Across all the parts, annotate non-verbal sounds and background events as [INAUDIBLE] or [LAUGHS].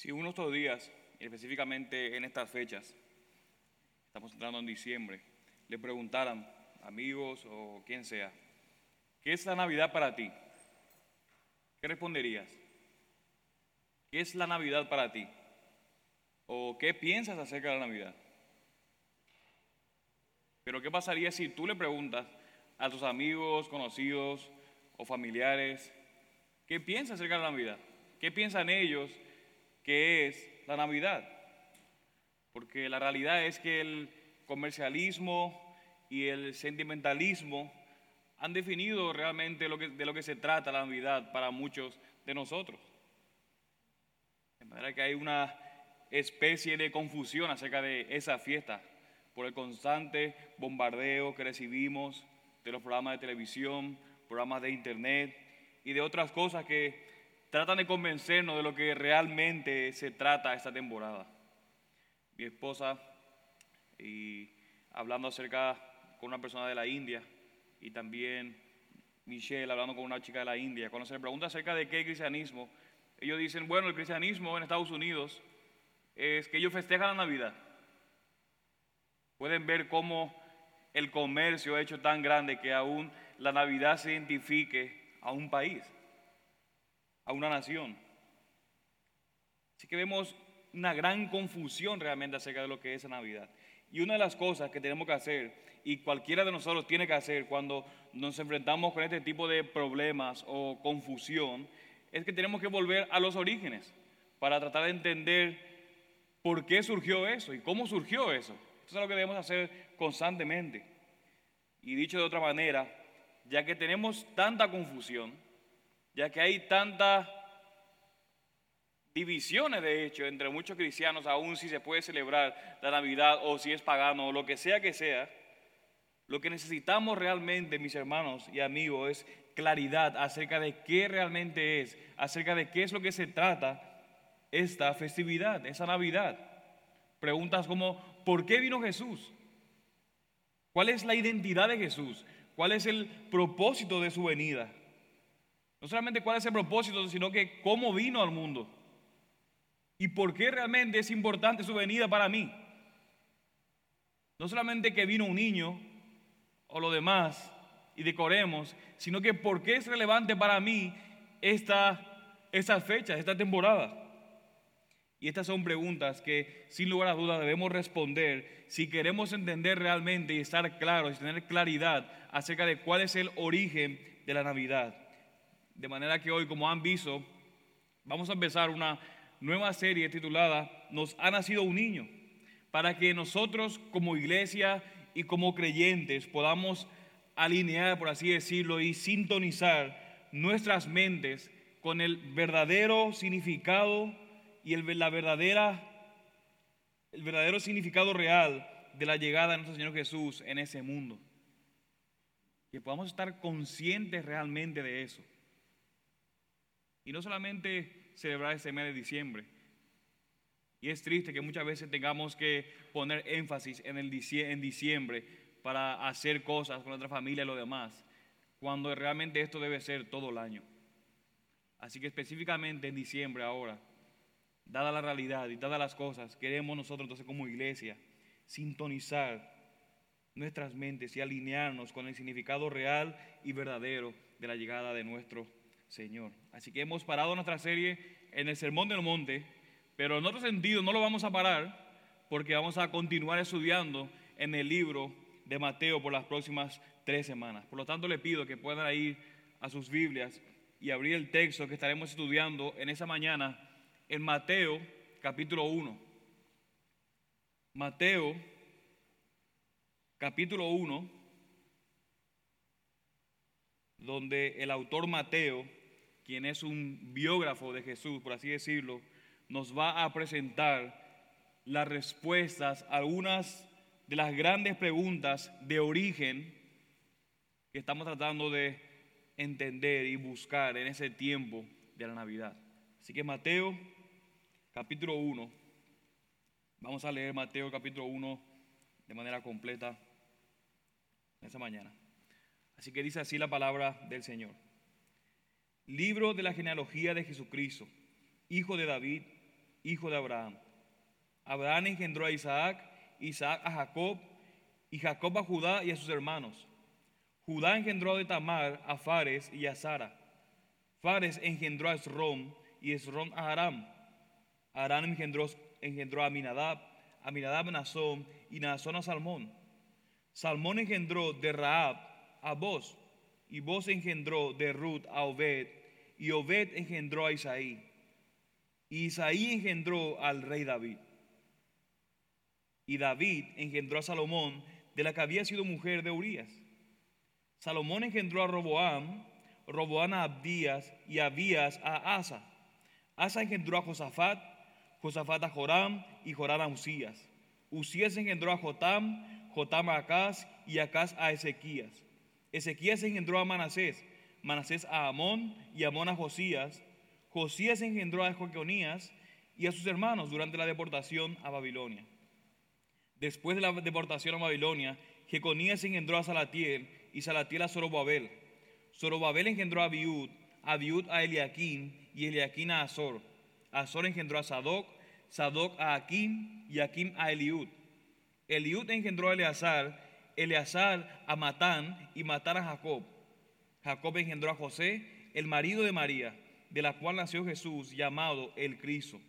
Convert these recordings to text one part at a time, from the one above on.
Si uno de estos días, específicamente en estas fechas, estamos entrando en diciembre, le preguntaran, amigos o quien sea, ¿qué es la Navidad para ti? ¿Qué responderías? ¿Qué es la Navidad para ti? ¿O qué piensas acerca de la Navidad? Pero ¿qué pasaría si tú le preguntas a tus amigos, conocidos o familiares, ¿qué piensas acerca de la Navidad? ¿Qué piensan ellos que es la Navidad? Porque la realidad es que el comercialismo y el sentimentalismo han definido realmente lo que, de lo que se trata la Navidad para muchos de nosotros. De manera que hay una especie de confusión acerca de esa fiesta por el constante bombardeo que recibimos de los programas de televisión, programas de internet y de otras cosas que tratan de convencernos de lo que realmente se trata esta temporada. Mi esposa, y hablando acerca con una persona de la India, y también Michelle hablando con una chica de la India, cuando se le pregunta acerca de qué cristianismo, ellos dicen, bueno, el cristianismo en Estados Unidos es que ellos festejan la Navidad. Pueden ver cómo el comercio ha hecho tan grande que aún la Navidad se identifique a un país, a una nación. Así que vemos una gran confusión realmente acerca de lo que es la Navidad. Y una de las cosas que tenemos que hacer, y cualquiera de nosotros tiene que hacer cuando nos enfrentamos con este tipo de problemas o confusión, es que tenemos que volver a los orígenes para tratar de entender por qué surgió eso y cómo surgió eso. Eso es lo que debemos hacer constantemente. Y dicho de otra manera, ya que tenemos tanta confusión, ya que hay tantas divisiones de hecho entre muchos cristianos, aún si se puede celebrar la Navidad o si es pagano o lo que sea que sea, lo que necesitamos realmente, mis hermanos y amigos, es claridad acerca de qué realmente es, acerca de qué es lo que se trata esta festividad, esa Navidad. Preguntas como, ¿por qué vino Jesús? ¿Cuál es la identidad de Jesús? ¿Cuál es el propósito de su venida? No solamente cuál es el propósito, sino que cómo vino al mundo. ¿Y por qué realmente es importante su venida para mí? No solamente que vino un niño o lo demás y decoremos, sino que por qué es relevante para mí esta, estas fechas, esta temporada. Y estas son preguntas que sin lugar a dudas debemos responder si queremos entender realmente y estar claros y tener claridad acerca de cuál es el origen de la Navidad. De manera que hoy, como han visto, vamos a empezar una nueva serie titulada Nos ha nacido un niño, para que nosotros como iglesia y como creyentes podamos alinear, por así decirlo, y sintonizar nuestras mentes con el verdadero significado y el, la verdadera, el verdadero significado real de la llegada de nuestro Señor Jesús en ese mundo. Que podamos estar conscientes realmente de eso. Y no solamente celebrar ese mes de diciembre. Y es triste que muchas veces tengamos que poner énfasis en, en diciembre para hacer cosas con nuestra familia y lo demás, cuando realmente esto debe ser todo el año. Así que específicamente en diciembre ahora, dada la realidad y dadas las cosas, queremos nosotros entonces como iglesia sintonizar nuestras mentes y alinearnos con el significado real y verdadero de la llegada de nuestro Señor. Así que hemos parado nuestra serie en el Sermón del Monte, pero en otro sentido no lo vamos a parar porque vamos a continuar estudiando en el libro de Mateo por las próximas tres semanas. Por lo tanto, le pido que puedan ir a sus Biblias y abrir el texto que estaremos estudiando en esa mañana en Mateo capítulo 1. Mateo capítulo 1, donde el autor Mateo, quien es un biógrafo de Jesús, por así decirlo, nos va a presentar las respuestas a algunas de las grandes preguntas de origen que estamos tratando de entender y buscar en ese tiempo de la Navidad. Así que Mateo capítulo 1. Vamos a leer Mateo capítulo 1 de manera completa esta mañana. Así que dice así la palabra del Señor. Libro de la genealogía de Jesucristo, hijo de David, hijo de Abraham. Abraham engendró a Isaac, Isaac a Jacob, y Jacob a Judá y a sus hermanos. Judá engendró de Tamar a Fares y a Sara. Fares engendró a Esrom y Esrom a Aram. Aram engendró, engendró a Aminadab, Aminadab a Nazón y Nazón a Salmón. Salmón engendró de Raab a Boz y Boz engendró de Ruth a Obed y Obed engendró a Isaí. Y Isaí engendró al rey David. Y David engendró a Salomón de la que había sido mujer de Urías. Salomón engendró a Roboam, Roboam a Abdías y Abías a Asa. Asa engendró a Josafat, Josafat a Joram y Joram a Usías. Usías engendró a Jotam, Jotam a Acaz y Acaz a Ezequías. Ezequías engendró a Manasés, Manasés a Amón y Amón a Josías. Josías engendró a Joconías y a sus hermanos durante la deportación a Babilonia. Después de la deportación a Babilonia, Jeconías engendró a Salatiel y Salatiel a Zorobabel. Zorobabel engendró a Abiud, Abiud a Eliaquín y Eliaquín a Azor. Azor engendró a Sadoc, Sadoc a Akim y Akim a Eliud. Eliud engendró a Eleazar, Eleazar a Matán y Matán a Jacob. Jacob engendró a José, el marido de María, de la cual nació Jesús, llamado el Cristo.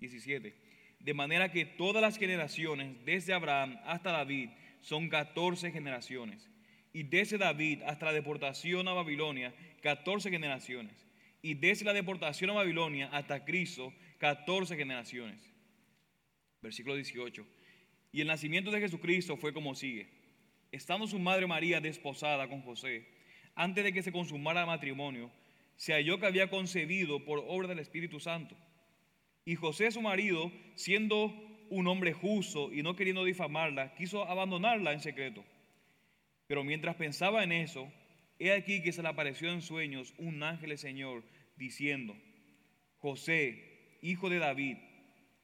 17. De manera que todas las generaciones, desde Abraham hasta David, son 14 generaciones y desde David hasta la deportación a Babilonia, 14 generaciones. Y desde la deportación a Babilonia hasta Cristo, 14 generaciones. Versículo 18. Y el nacimiento de Jesucristo fue como sigue. Estando su madre María desposada con José, antes de que se consumara el matrimonio, se halló que había concebido por obra del Espíritu Santo. Y José, su marido, siendo un hombre justo y no queriendo difamarla, quiso abandonarla en secreto. Pero mientras pensaba en eso, he aquí que se le apareció en sueños un ángel del Señor diciendo, José, hijo de David,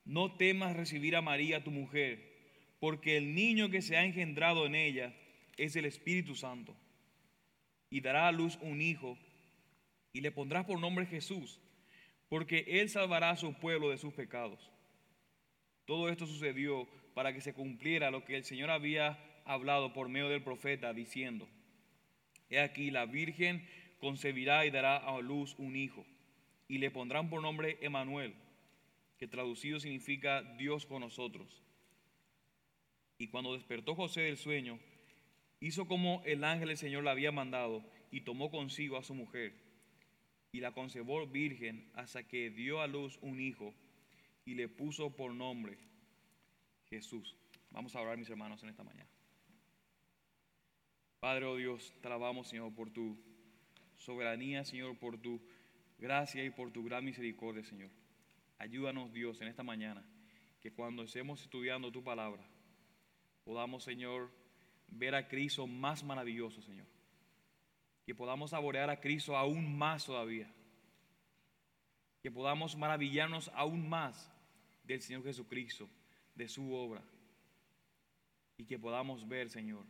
no temas recibir a María tu mujer, porque el niño que se ha engendrado en ella es el Espíritu Santo. Y dará a luz un hijo, y le pondrás por nombre Jesús, porque él salvará a su pueblo de sus pecados. Todo esto sucedió para que se cumpliera lo que el Señor había hablado por medio del profeta diciendo, He aquí la Virgen concebirá y dará a luz un hijo, y le pondrán por nombre Emanuel, que traducido significa Dios con nosotros. Y cuando despertó José del sueño, hizo como el ángel del Señor le había mandado, y tomó consigo a su mujer, y la concebó virgen hasta que dio a luz un hijo, y le puso por nombre Jesús. Vamos a orar, mis hermanos, en esta mañana. Padre, oh Dios, te Señor, por tu soberanía, Señor, por tu gracia y por tu gran misericordia, Señor. Ayúdanos, Dios, en esta mañana, que cuando estemos estudiando tu palabra, podamos, Señor, ver a Cristo más maravilloso, Señor. Que podamos saborear a Cristo aún más todavía. Que podamos maravillarnos aún más del Señor Jesucristo, de su obra. Y que podamos ver, Señor,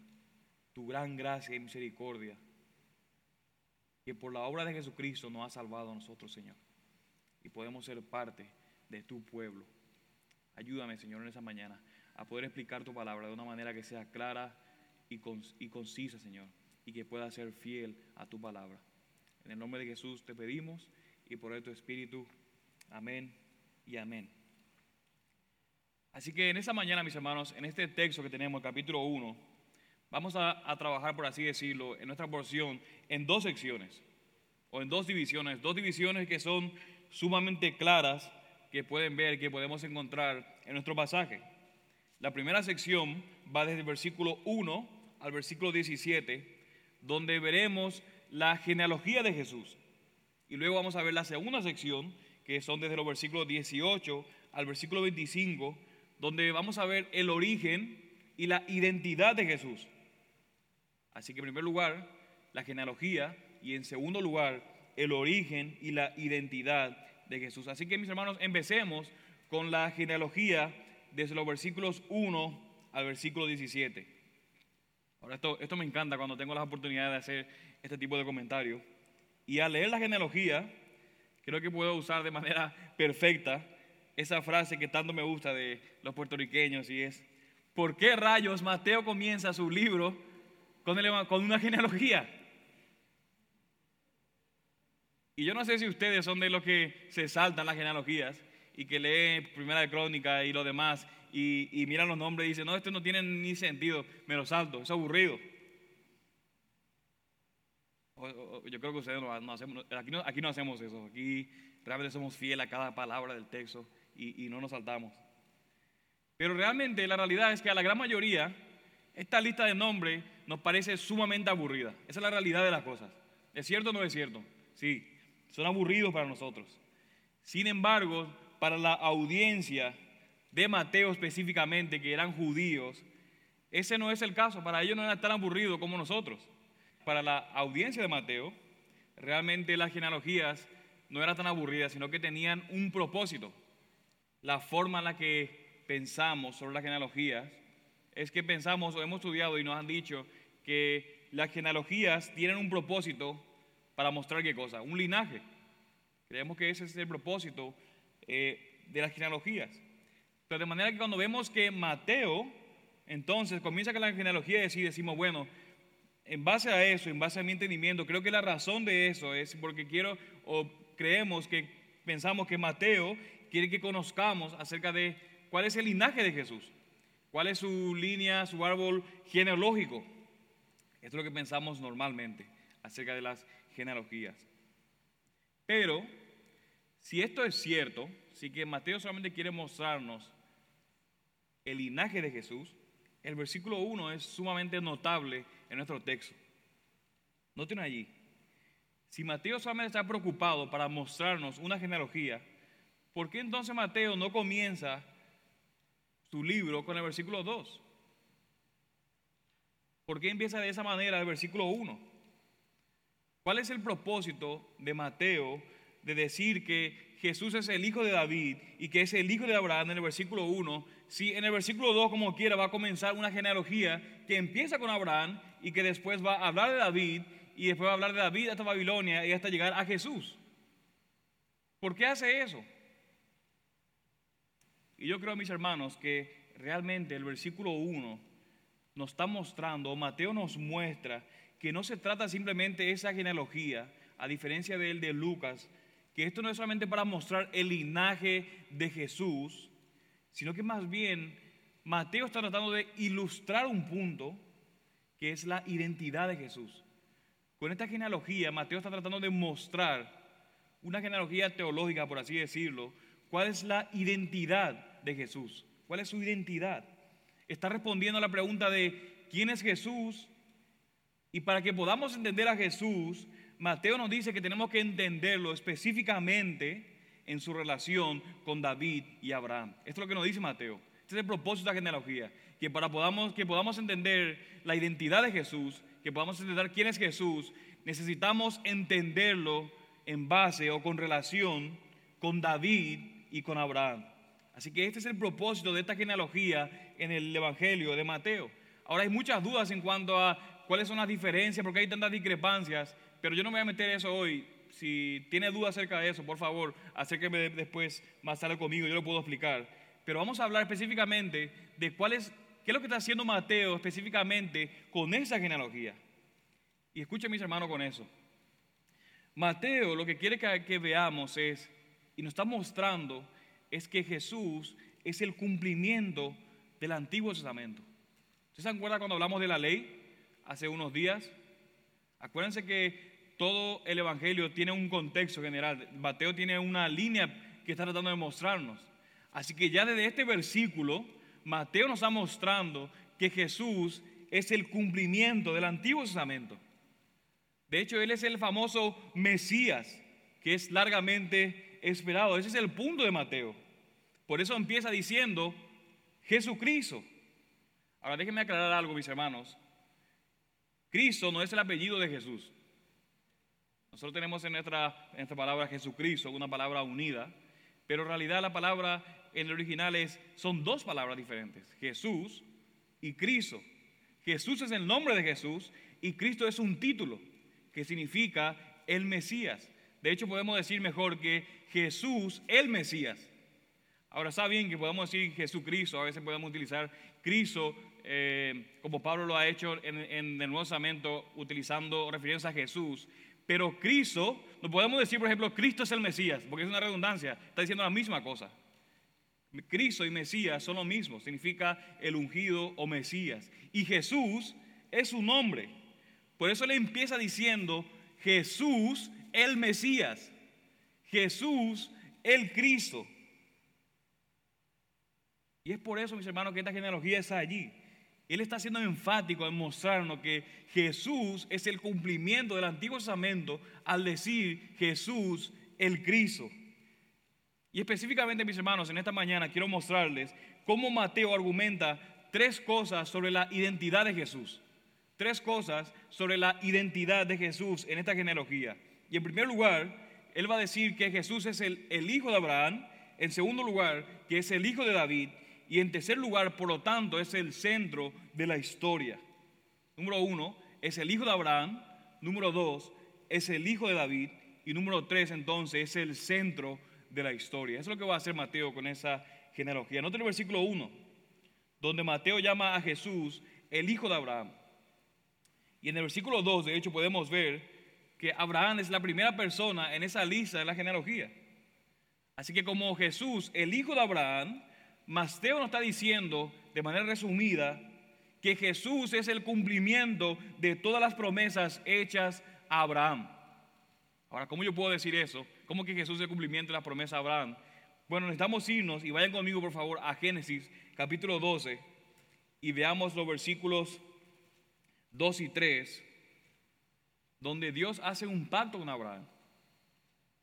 tu gran gracia y misericordia, que por la obra de Jesucristo nos ha salvado a nosotros, Señor, y podemos ser parte de tu pueblo. Ayúdame, Señor, en esa mañana a poder explicar tu palabra de una manera que sea clara y, concisa, Señor, y que pueda ser fiel a tu palabra. En el nombre de Jesús te pedimos y por tu Espíritu. Amén y amén. Así que en esa mañana, mis hermanos, en este texto que tenemos, capítulo 1, Vamos a, trabajar, por así decirlo, en nuestra porción en dos secciones o en dos divisiones, dos divisiones que son sumamente claras, que pueden ver, que podemos encontrar en nuestro pasaje. La primera sección va desde el versículo 1 al versículo 17, donde veremos la genealogía de Jesús. Y luego vamos a ver la segunda sección, que son desde los versículos 18 al versículo 25, donde vamos a ver el origen y la identidad de Jesús. Así que en primer lugar, la genealogía y en segundo lugar, el origen y la identidad de Jesús. Así que mis hermanos, empecemos con la genealogía desde los versículos 1 al versículo 17. Ahora, esto, esto me encanta cuando tengo la oportunidad de hacer este tipo de comentarios. Y al leer la genealogía, creo que puedo usar de manera perfecta esa frase que tanto me gusta de los puertorriqueños y es, ¿por qué rayos Mateo comienza su libro con, con una genealogía? Y yo no sé si ustedes son de los que se saltan las genealogías y que leen Primera de Crónica y lo demás y, miran los nombres y dicen, no, esto no tiene ni sentido, me lo salto, es aburrido. yo creo que ustedes no, hacemos, aquí no, aquí no hacemos eso, aquí realmente somos fieles a cada palabra del texto y, no nos saltamos. Pero realmente la realidad es que a la gran mayoría esta lista de nombres nos parece sumamente aburrida. Esa es la realidad de las cosas. ¿Es cierto o no es cierto? Sí, son aburridos para nosotros. Sin embargo, para la audiencia de Mateo específicamente, que eran judíos, ese no es el caso. Para ellos no era tan aburrido como nosotros. Para la audiencia de Mateo, realmente las genealogías no eran tan aburridas, sino que tenían un propósito. La forma en la que pensamos sobre las genealogías es que pensamos o hemos estudiado y nos han dicho que las genealogías tienen un propósito para mostrar qué cosa, un linaje. Creemos que ese es el propósito eh, de las genealogías. De manera que cuando vemos que Mateo, entonces comienza con la genealogía y decimos, bueno, en base a eso, en base a mi entendimiento, creo que la razón de eso es porque quiero o creemos que pensamos que Mateo quiere que conozcamos acerca de cuál es el linaje de Jesús, cuál es su línea, su árbol genealógico. Esto es lo que pensamos normalmente acerca de las genealogías. Pero, si esto es cierto, si que Mateo solamente quiere mostrarnos el linaje de Jesús, el versículo 1 es sumamente notable en nuestro texto. Noten allí, si Mateo solamente está preocupado para mostrarnos una genealogía, ¿por qué entonces Mateo no comienza su libro con el versículo 2? ¿Por qué empieza de esa manera el versículo 1? ¿Cuál es el propósito de Mateo de decir que Jesús es el hijo de David y que es el hijo de Abraham en el versículo 1? Si en el versículo 2, como quiera, va a comenzar una genealogía que empieza con Abraham y que después va a hablar de David y después va a hablar de David hasta Babilonia y hasta llegar a Jesús. ¿Por qué hace eso? Y yo creo, mis hermanos, que realmente el versículo 1 nos está mostrando, Mateo nos muestra, que no se trata simplemente de esa genealogía, a diferencia de él de Lucas, que esto no es solamente para mostrar el linaje de Jesús, sino que más bien Mateo está tratando de ilustrar un punto que es la identidad de Jesús. Con esta genealogía, Mateo está tratando de mostrar una genealogía teológica, por así decirlo, cuál es la identidad de Jesús, cuál es su identidad. Está respondiendo a la pregunta de quién es Jesús y para que podamos entender a Jesús, Mateo nos dice que tenemos que entenderlo específicamente en su relación con David y Abraham. Esto es lo que nos dice Mateo. Este es el propósito de la genealogía, que para podamos, que podamos entender la identidad de Jesús, que podamos entender quién es Jesús, necesitamos entenderlo en base o con relación con David y con Abraham. Así que este es el propósito de esta genealogía en el Evangelio de Mateo. Ahora hay muchas dudas en cuanto a cuáles son las diferencias, porque hay tantas discrepancias, pero yo no me voy a meter eso hoy. Si tiene dudas acerca de eso, por favor, acérqueme después más tarde conmigo, yo lo puedo explicar. Pero vamos a hablar específicamente de cuál es ¿Qué es lo que está haciendo Mateo específicamente con esa genealogía? Y escuchen mis hermanos con eso. Mateo lo que quiere que, veamos es, y nos está mostrando, es que Jesús es el cumplimiento del Antiguo Testamento. ¿Ustedes se acuerdan cuando hablamos de la ley hace unos días? Acuérdense que todo el Evangelio tiene un contexto general. Mateo tiene una línea que está tratando de mostrarnos. Así que ya desde este versículo Mateo nos está mostrando que Jesús es el cumplimiento del Antiguo Testamento. De hecho, Él es el famoso Mesías, que es largamente esperado. Ese es el punto de Mateo. Por eso empieza diciendo Jesucristo. Ahora déjenme aclarar algo, mis hermanos. Cristo no es el apellido de Jesús. Nosotros tenemos en nuestra, en nuestra palabra Jesucristo una palabra unida, pero en realidad la palabra en el original es, son dos palabras diferentes, Jesús y Cristo. Jesús es el nombre de Jesús y Cristo es un título que significa el Mesías. De hecho, podemos decir mejor que Jesús, el Mesías. Ahora está bien que podamos decir Jesucristo, a veces podemos utilizar Cristo eh, como Pablo lo ha hecho en, el Nuevo Testamento utilizando referencia a Jesús, pero Cristo, no podemos decir por ejemplo Cristo es el Mesías, porque es una redundancia, está diciendo la misma cosa. Cristo y Mesías son lo mismo, significa el ungido o Mesías. Y Jesús es su nombre. Por eso le empieza diciendo Jesús el Mesías, Jesús el Cristo. Y es por eso, mis hermanos, que esta genealogía está allí. Él está siendo enfático en mostrarnos que Jesús es el cumplimiento del Antiguo Testamento al decir Jesús el Cristo. Y específicamente, mis hermanos, en esta mañana quiero mostrarles cómo Mateo argumenta tres cosas sobre la identidad de Jesús. Tres cosas sobre la identidad de Jesús en esta genealogía. Y en primer lugar, él va a decir que Jesús es el, el hijo de Abraham. En segundo lugar, que es el hijo de David. Y en tercer lugar, por lo tanto, es el centro de la historia. Número uno, es el hijo de Abraham. Número dos, es el hijo de David. Y número tres, entonces, es el centro de la historia. Eso es lo que va a hacer Mateo con esa genealogía. Note el versículo 1, donde Mateo llama a Jesús el hijo de Abraham. Y en el versículo 2, de hecho, podemos ver que Abraham es la primera persona en esa lista de la genealogía. Así que como Jesús, el hijo de Abraham, Mateo nos está diciendo de manera resumida que Jesús es el cumplimiento de todas las promesas hechas a Abraham. Ahora, ¿cómo yo puedo decir eso? ¿Cómo que Jesús es el cumplimiento de las promesas a Abraham? Bueno, necesitamos irnos y vayan conmigo, por favor, a Génesis capítulo 12 y veamos los versículos 2 y 3, donde Dios hace un pacto con Abraham.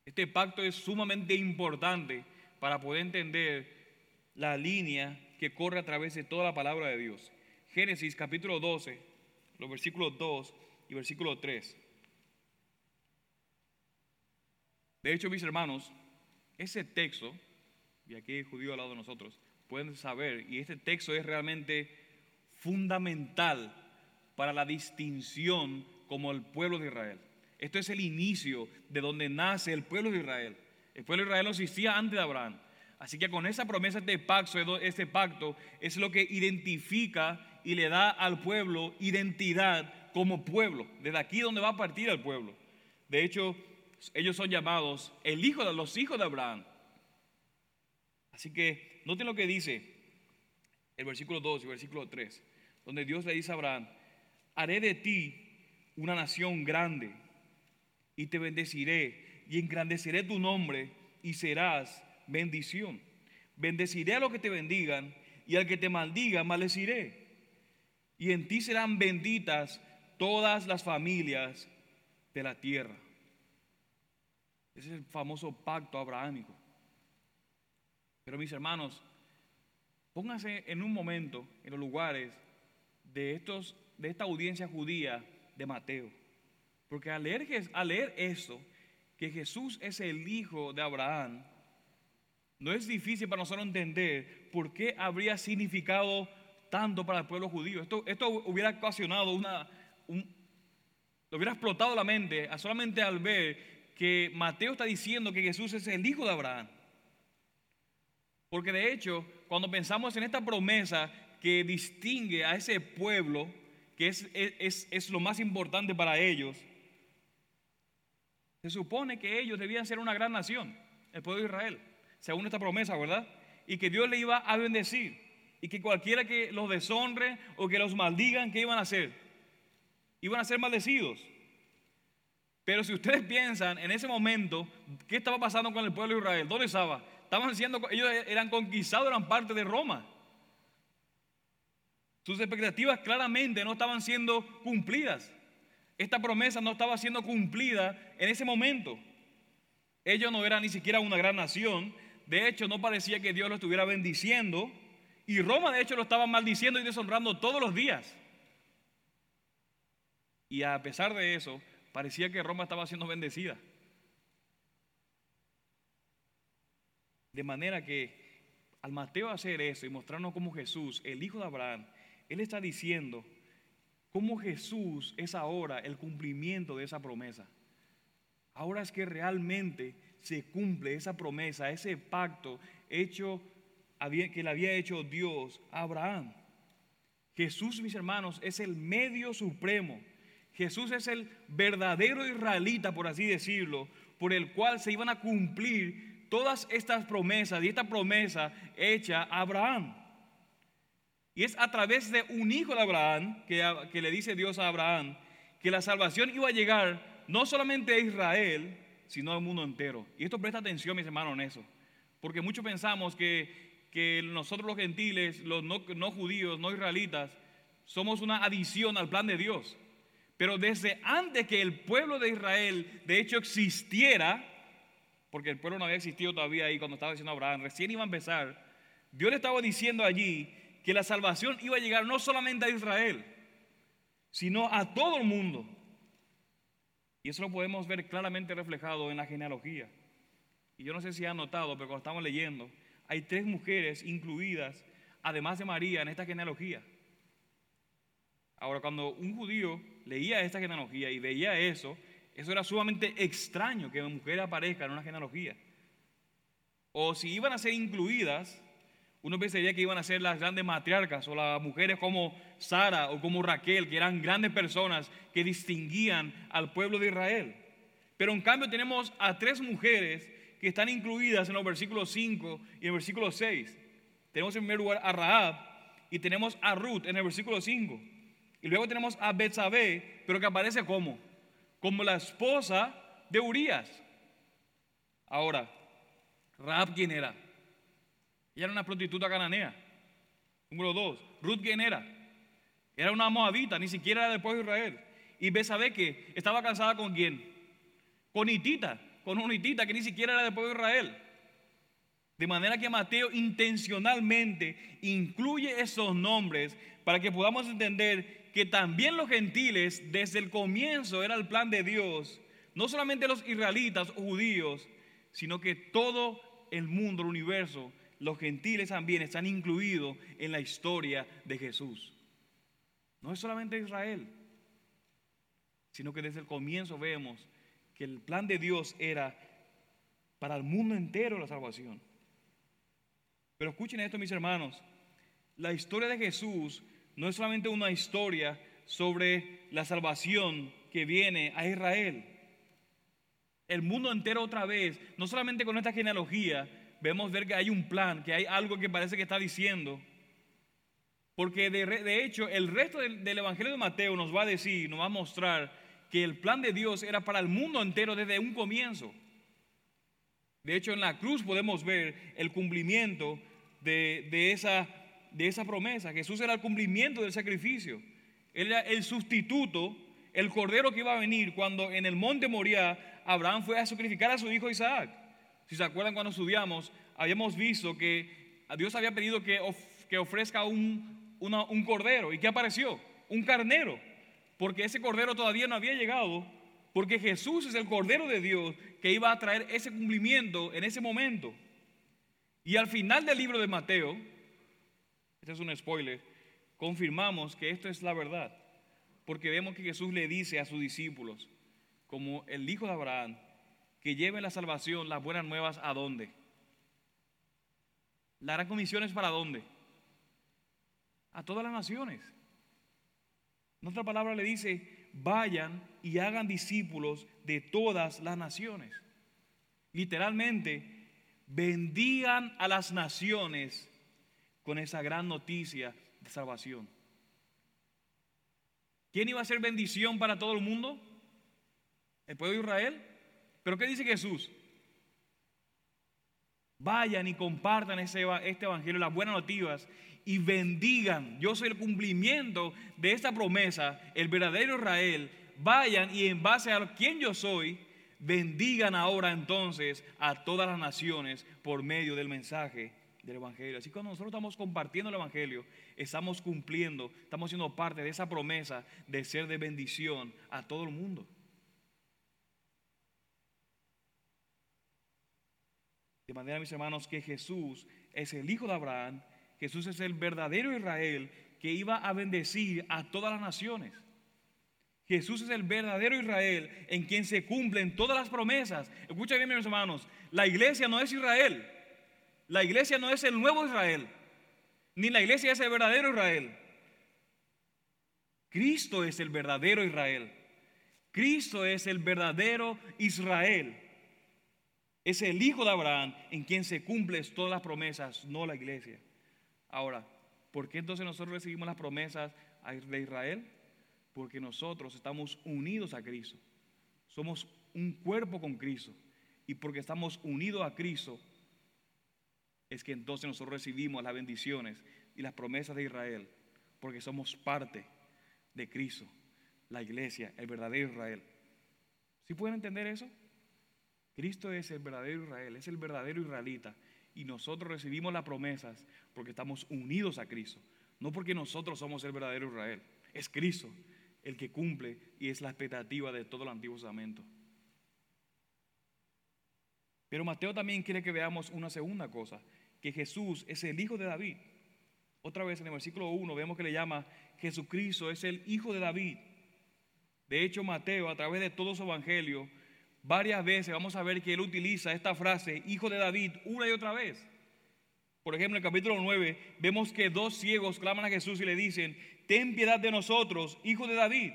Este pacto es sumamente importante para poder entender la línea que corre a través de toda la palabra de Dios. Génesis capítulo 12, los versículos 2 y versículo 3. De hecho, mis hermanos, ese texto, y aquí hay judío al lado de nosotros, pueden saber, y este texto es realmente fundamental para la distinción como el pueblo de Israel. Esto es el inicio de donde nace el pueblo de Israel. El pueblo de Israel no existía antes de Abraham. Así que con esa promesa de pacto, este pacto es lo que identifica y le da al pueblo identidad como pueblo. Desde aquí donde va a partir el pueblo. De hecho, ellos son llamados el hijo de los hijos de Abraham. Así que noten lo que dice el versículo 2 y el versículo 3, donde Dios le dice a Abraham, haré de ti una nación grande y te bendeciré y engrandeceré tu nombre y serás bendición. Bendeciré a los que te bendigan y al que te maldiga maldeciré. Y en ti serán benditas todas las familias de la tierra. Ese es el famoso pacto abrahámico. Pero mis hermanos, pónganse en un momento en los lugares de, estos, de esta audiencia judía de Mateo. Porque al leer, al leer esto, que Jesús es el hijo de Abraham, no es difícil para nosotros entender por qué habría significado tanto para el pueblo judío. Esto, esto hubiera ocasionado una, lo hubiera explotado la mente solamente al ver que Mateo está diciendo que Jesús es el hijo de Abraham. Porque de hecho, cuando pensamos en esta promesa que distingue a ese pueblo, que es, es, es lo más importante para ellos, se supone que ellos debían ser una gran nación, el pueblo de Israel según esta promesa, ¿verdad? Y que Dios le iba a bendecir. Y que cualquiera que los deshonre o que los maldigan, ¿qué iban a hacer? Iban a ser maldecidos. Pero si ustedes piensan en ese momento, ¿qué estaba pasando con el pueblo de Israel? ¿Dónde estaba? Estaban siendo, ellos eran conquistados, eran parte de Roma. Sus expectativas claramente no estaban siendo cumplidas. Esta promesa no estaba siendo cumplida en ese momento. Ellos no eran ni siquiera una gran nación, de hecho, no parecía que Dios lo estuviera bendiciendo. Y Roma, de hecho, lo estaba maldiciendo y deshonrando todos los días. Y a pesar de eso, parecía que Roma estaba siendo bendecida. De manera que al Mateo hacer eso y mostrarnos como Jesús, el hijo de Abraham, él está diciendo cómo Jesús es ahora el cumplimiento de esa promesa. Ahora es que realmente se cumple esa promesa, ese pacto hecho que le había hecho Dios a Abraham. Jesús, mis hermanos, es el medio supremo. Jesús es el verdadero israelita, por así decirlo, por el cual se iban a cumplir todas estas promesas y esta promesa hecha a Abraham. Y es a través de un hijo de Abraham que, que le dice Dios a Abraham que la salvación iba a llegar no solamente a Israel, sino al mundo entero. Y esto presta atención, mis hermanos, en eso. Porque muchos pensamos que, que nosotros los gentiles, los no, no judíos, no israelitas, somos una adición al plan de Dios. Pero desde antes que el pueblo de Israel, de hecho, existiera, porque el pueblo no había existido todavía ahí cuando estaba diciendo Abraham, recién iba a empezar, Dios le estaba diciendo allí que la salvación iba a llegar no solamente a Israel, sino a todo el mundo. Y eso lo podemos ver claramente reflejado en la genealogía. Y yo no sé si han notado, pero cuando estamos leyendo, hay tres mujeres incluidas, además de María, en esta genealogía. Ahora, cuando un judío leía esta genealogía y veía eso, eso era sumamente extraño que una mujer aparezca en una genealogía. O si iban a ser incluidas, uno pensaría que iban a ser las grandes matriarcas o las mujeres como Sara o como Raquel, que eran grandes personas que distinguían al pueblo de Israel. Pero en cambio tenemos a tres mujeres que están incluidas en los versículos 5 y en el versículo 6. Tenemos en primer lugar a Rahab y tenemos a Ruth en el versículo 5. Y luego tenemos a Betsabé, pero que aparece como como la esposa de Urias. Ahora, Rahab quién era? Ella era una prostituta cananea. Número dos, Ruth, ¿quién era? Era una moabita, ni siquiera era del pueblo de Israel. Y sabe que estaba casada con quién? Con Hitita, con un Hitita que ni siquiera era del pueblo de Israel. De manera que Mateo intencionalmente incluye esos nombres para que podamos entender que también los gentiles desde el comienzo era el plan de Dios, no solamente los israelitas o judíos, sino que todo el mundo, el universo, los gentiles también están incluidos en la historia de Jesús. No es solamente Israel, sino que desde el comienzo vemos que el plan de Dios era para el mundo entero la salvación. Pero escuchen esto, mis hermanos, la historia de Jesús no es solamente una historia sobre la salvación que viene a Israel. El mundo entero otra vez, no solamente con esta genealogía, vemos ver que hay un plan, que hay algo que parece que está diciendo. Porque de, hecho el resto del, del, Evangelio de Mateo nos va a decir, nos va a mostrar que el plan de Dios era para el mundo entero desde un comienzo. De hecho en la cruz podemos ver el cumplimiento de, de, esa, de esa promesa. Jesús era el cumplimiento del sacrificio. Él era el sustituto, el cordero que iba a venir cuando en el monte Moría Abraham fue a sacrificar a su hijo Isaac. Si se acuerdan cuando estudiamos, habíamos visto que Dios había pedido que, que ofrezca un, un cordero. ¿Y qué apareció? Un carnero. Porque ese cordero todavía no había llegado. Porque Jesús es el cordero de Dios que iba a traer ese cumplimiento en ese momento. Y al final del libro de Mateo, este es un spoiler, confirmamos que esto es la verdad. Porque vemos que Jesús le dice a sus discípulos, como el hijo de Abraham, que lleven la salvación, las buenas nuevas, ¿a dónde? La gran comisión es para dónde? A todas las naciones. Nuestra palabra le dice, vayan y hagan discípulos de todas las naciones. Literalmente, bendigan a las naciones con esa gran noticia de salvación. ¿Quién iba a ser bendición para todo el mundo? ¿El pueblo de Israel? Pero ¿qué dice Jesús? Vayan y compartan ese, este evangelio, las buenas noticias, y bendigan. Yo soy el cumplimiento de esta promesa, el verdadero Israel. Vayan y en base a quien yo soy, bendigan ahora entonces a todas las naciones por medio del mensaje del Evangelio. Así que cuando nosotros estamos compartiendo el Evangelio, estamos cumpliendo, estamos siendo parte de esa promesa de ser de bendición a todo el mundo. De manera, mis hermanos, que Jesús es el Hijo de Abraham, Jesús es el verdadero Israel que iba a bendecir a todas las naciones. Jesús es el verdadero Israel en quien se cumplen todas las promesas. Escucha bien, mis hermanos, la iglesia no es Israel. La iglesia no es el nuevo Israel, ni la iglesia es el verdadero Israel. Cristo es el verdadero Israel. Cristo es el verdadero Israel. Es el hijo de Abraham en quien se cumplen todas las promesas, no la iglesia. Ahora, ¿por qué entonces nosotros recibimos las promesas de Israel? Porque nosotros estamos unidos a Cristo. Somos un cuerpo con Cristo. Y porque estamos unidos a Cristo, es que entonces nosotros recibimos las bendiciones y las promesas de Israel. Porque somos parte de Cristo, la iglesia, el verdadero Israel. ¿Sí pueden entender eso? Cristo es el verdadero Israel, es el verdadero israelita. Y nosotros recibimos las promesas porque estamos unidos a Cristo. No porque nosotros somos el verdadero Israel. Es Cristo el que cumple y es la expectativa de todo el Antiguo Testamento. Pero Mateo también quiere que veamos una segunda cosa, que Jesús es el hijo de David. Otra vez en el versículo 1 vemos que le llama Jesucristo es el hijo de David. De hecho, Mateo, a través de todo su evangelio, varias veces vamos a ver que él utiliza esta frase, hijo de David, una y otra vez. Por ejemplo, en el capítulo 9 vemos que dos ciegos claman a Jesús y le dicen, ten piedad de nosotros, hijo de David.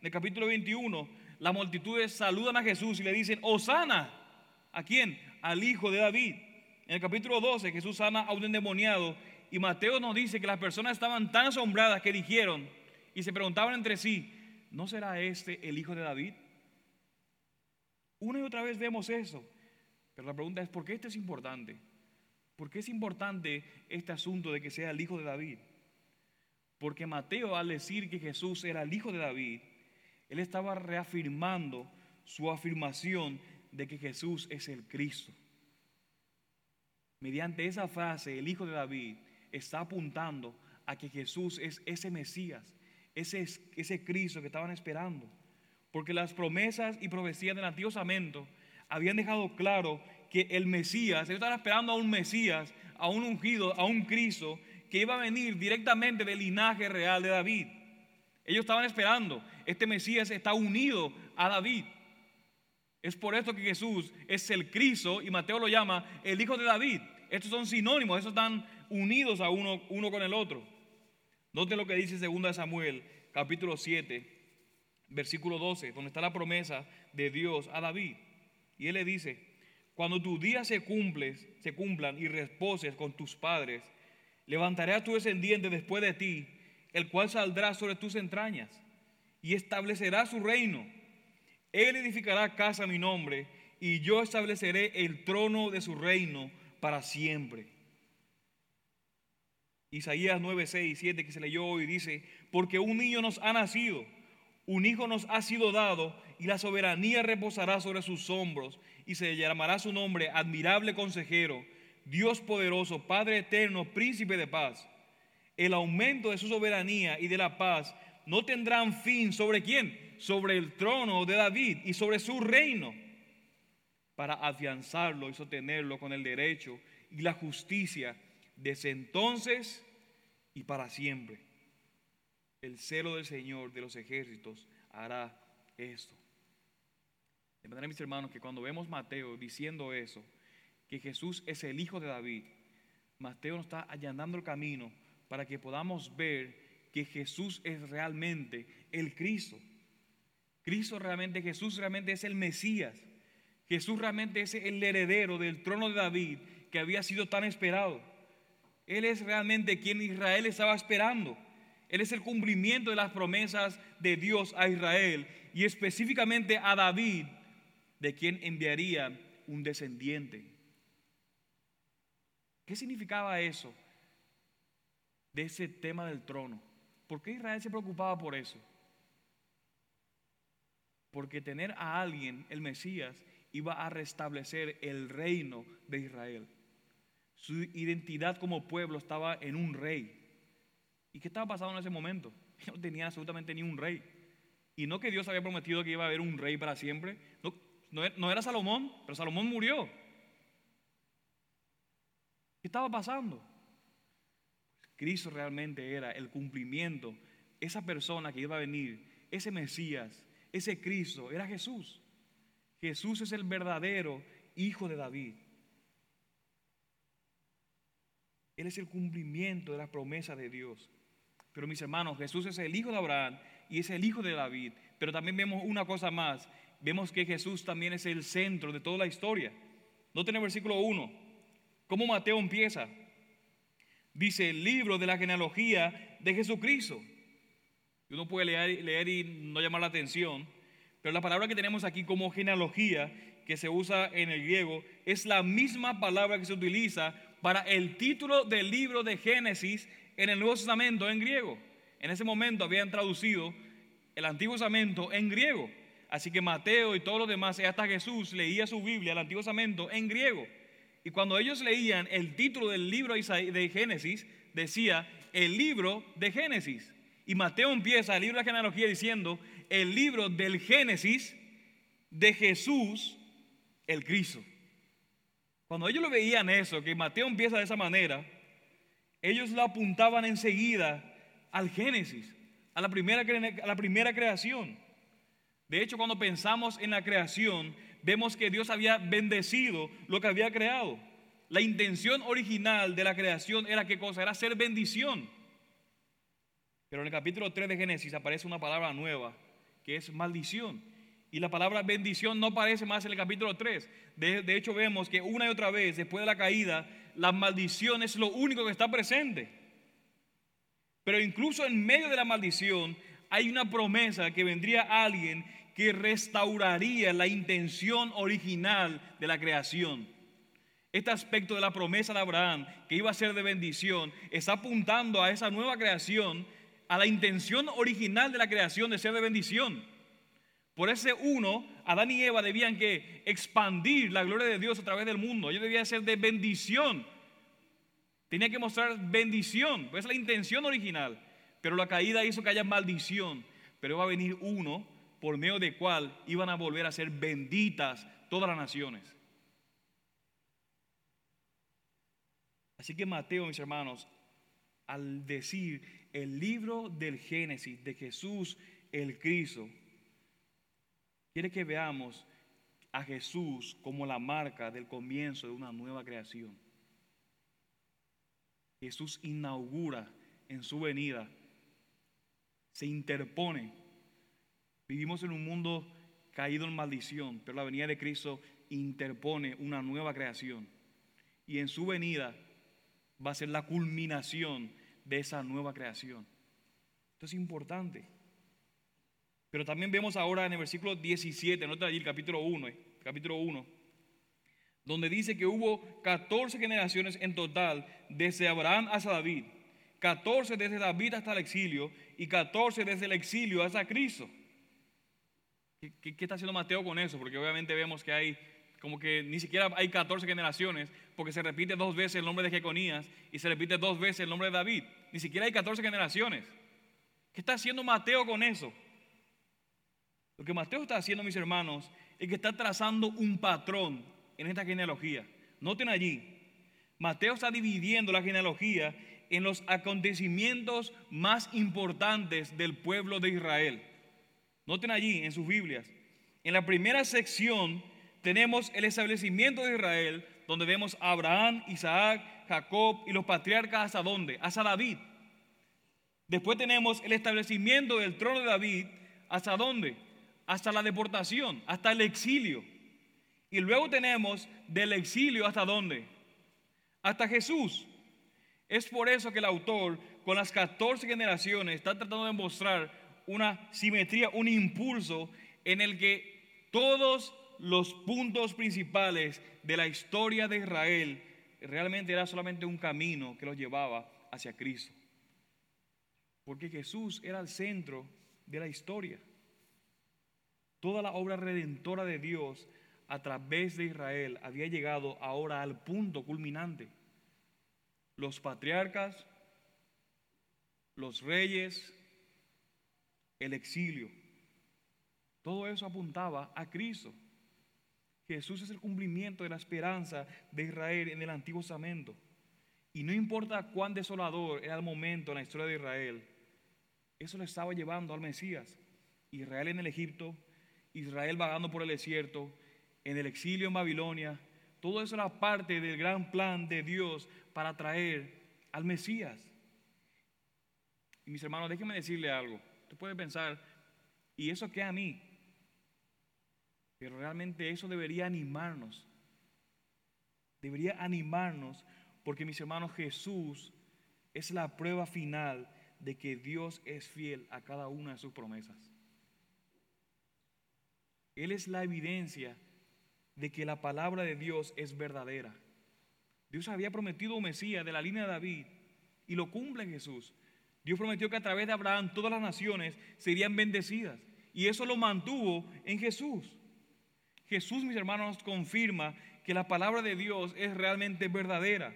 En el capítulo 21, las multitudes saludan a Jesús y le dicen, Osana. ¿A quién? Al hijo de David. En el capítulo 12, Jesús sana a un endemoniado y Mateo nos dice que las personas estaban tan asombradas que dijeron y se preguntaban entre sí, ¿no será este el hijo de David? Una y otra vez vemos eso. Pero la pregunta es, ¿por qué esto es importante? ¿Por qué es importante este asunto de que sea el hijo de David? Porque Mateo al decir que Jesús era el hijo de David, él estaba reafirmando su afirmación de que Jesús es el Cristo. Mediante esa frase, el hijo de David, está apuntando a que Jesús es ese Mesías, ese, ese Cristo que estaban esperando. Porque las promesas y profecías del Antiguo Testamento habían dejado claro que el Mesías, ellos estaban esperando a un Mesías, a un ungido, a un Cristo que iba a venir directamente del linaje real de David. Ellos estaban esperando, este Mesías está unido a David. Es por esto que Jesús es el Cristo y Mateo lo llama el Hijo de David. Estos son sinónimos, estos están unidos a uno, uno con el otro. Note lo que dice 2 Samuel, capítulo 7, versículo 12, donde está la promesa de Dios a David. Y él le dice, cuando tus días se, cumples, se cumplan y reposes con tus padres, levantaré a tu descendiente después de ti, el cual saldrá sobre tus entrañas y establecerá su reino. Él edificará casa a mi nombre y yo estableceré el trono de su reino para siempre. Isaías 9, 6 y 7 que se leyó hoy dice, porque un niño nos ha nacido, un hijo nos ha sido dado y la soberanía reposará sobre sus hombros y se llamará su nombre admirable consejero, Dios poderoso, Padre eterno, príncipe de paz. El aumento de su soberanía y de la paz no tendrán fin sobre quién? Sobre el trono de David y sobre su reino, para afianzarlo y sostenerlo con el derecho y la justicia desde entonces y para siempre. El celo del Señor de los ejércitos hará esto. De manera, mis hermanos, que cuando vemos Mateo diciendo eso, que Jesús es el Hijo de David, Mateo nos está allanando el camino para que podamos ver que Jesús es realmente el Cristo. Cristo realmente, Jesús realmente es el Mesías. Jesús realmente es el heredero del trono de David que había sido tan esperado. Él es realmente quien Israel estaba esperando. Él es el cumplimiento de las promesas de Dios a Israel y específicamente a David, de quien enviaría un descendiente. ¿Qué significaba eso de ese tema del trono? ¿Por qué Israel se preocupaba por eso? Porque tener a alguien, el Mesías, iba a restablecer el reino de Israel. Su identidad como pueblo estaba en un rey. ¿Y qué estaba pasando en ese momento? [LAUGHS] No tenían absolutamente ni un rey. Y no que Dios había prometido que iba a haber un rey para siempre. No, no era Salomón, pero Salomón murió. ¿Qué estaba pasando? Cristo realmente era el cumplimiento. Esa persona que iba a venir, ese Mesías, ese Cristo, era Jesús. Jesús es el verdadero Hijo de David. Él es el cumplimiento de la promesa de Dios. Pero mis hermanos, Jesús es el hijo de Abraham y es el hijo de David. Pero también vemos una cosa más. Vemos que Jesús también es el centro de toda la historia. Noten el versículo 1. ¿Cómo Mateo empieza? Dice el libro de la genealogía de Jesucristo. Uno puede leer, leer y no llamar la atención, pero la palabra que tenemos aquí como genealogía, que se usa en el griego, es la misma palabra que se utiliza para el título del libro de Génesis en el Nuevo Testamento en griego. En ese momento habían traducido el Antiguo Testamento en griego. Así que Mateo y todos los demás, hasta Jesús, leía su Biblia, el Antiguo Testamento, en griego. Y cuando ellos leían el título del libro de Génesis, decía el libro de Génesis. Y Mateo empieza el libro de la genealogía diciendo el libro del Génesis de Jesús, el Cristo. Cuando ellos lo veían eso, que Mateo empieza de esa manera, ellos lo apuntaban enseguida al Génesis, a la primera, a la primera creación. De hecho, cuando pensamos en la creación, vemos que Dios había bendecido lo que había creado. La intención original de la creación era qué cosa? Era ser bendición. Pero en el capítulo 3 de Génesis aparece una palabra nueva, que es maldición. Y la palabra bendición no aparece más en el capítulo 3. De, hecho, vemos que una y otra vez, después de la caída, la maldición es lo único que está presente. Pero incluso en medio de la maldición hay una promesa que vendría alguien que restauraría la intención original de la creación. Este aspecto de la promesa de Abraham, que iba a ser de bendición, está apuntando a esa nueva creación, a la intención original de la creación de ser de bendición. Por ese uno, Adán y Eva debían que expandir la gloria de Dios a través del mundo. Ellos debían ser de bendición. Tenía que mostrar bendición. Pues es la intención original. Pero la caída hizo que haya maldición. Pero va a venir uno por medio de cual iban a volver a ser benditas todas las naciones. Así que Mateo, mis hermanos, al decir el libro del Génesis de Jesús el Cristo, quiere que veamos a Jesús como la marca del comienzo de una nueva creación. Jesús inaugura en su venida, se interpone. Vivimos en un mundo caído en maldición, pero la venida de Cristo interpone una nueva creación. Y en su venida va a ser la culminación de esa nueva creación. Esto es importante. Pero también vemos ahora en el versículo 17, nota allí el capítulo 1, eh, capítulo 1, donde dice que hubo 14 generaciones en total desde Abraham hasta David, 14 desde David hasta el exilio y 14 desde el exilio hasta Cristo. ¿Qué, qué está haciendo Mateo con eso? Porque obviamente vemos que hay como que ni siquiera hay 14 generaciones, porque se repite dos veces el nombre de Jeconías y se repite dos veces el nombre de David. Ni siquiera hay 14 generaciones. ¿Qué está haciendo Mateo con eso? Lo que Mateo está haciendo, mis hermanos, es que está trazando un patrón en esta genealogía. Noten allí, Mateo está dividiendo la genealogía en los acontecimientos más importantes del pueblo de Israel. Noten allí en sus Biblias. En la primera sección tenemos el establecimiento de Israel, donde vemos a Abraham, Isaac, Jacob y los patriarcas hasta dónde? Hasta David. Después tenemos el establecimiento del trono de David, ¿hasta dónde? Hasta la deportación, hasta el exilio. Y luego tenemos del exilio hasta dónde? Hasta Jesús. Es por eso que el autor, con las 14 generaciones, está tratando de mostrar una simetría, un impulso en el que todos los puntos principales de la historia de Israel realmente era solamente un camino que los llevaba hacia Cristo. Porque Jesús era el centro de la historia. Toda la obra redentora de Dios a través de Israel había llegado ahora al punto culminante. Los patriarcas, los reyes, el exilio. Todo eso apuntaba a Cristo. Jesús es el cumplimiento de la esperanza de Israel en el Antiguo Testamento. Y no importa cuán desolador era el momento en la historia de Israel, eso le estaba llevando al Mesías. Israel en el Egipto, Israel vagando por el desierto, en el exilio en Babilonia. Todo eso era parte del gran plan de Dios para traer al Mesías. Y mis hermanos, déjenme decirle algo. Usted puede pensar, ¿y eso qué a mí? Pero realmente eso debería animarnos. Debería animarnos porque mis hermanos, Jesús es la prueba final de que Dios es fiel a cada una de sus promesas. Él es la evidencia de que la palabra de Dios es verdadera. Dios había prometido un Mesías de la línea de David y lo cumple Jesús. Dios prometió que a través de Abraham todas las naciones serían bendecidas y eso lo mantuvo en Jesús. Jesús, mis hermanos, confirma que la palabra de Dios es realmente verdadera.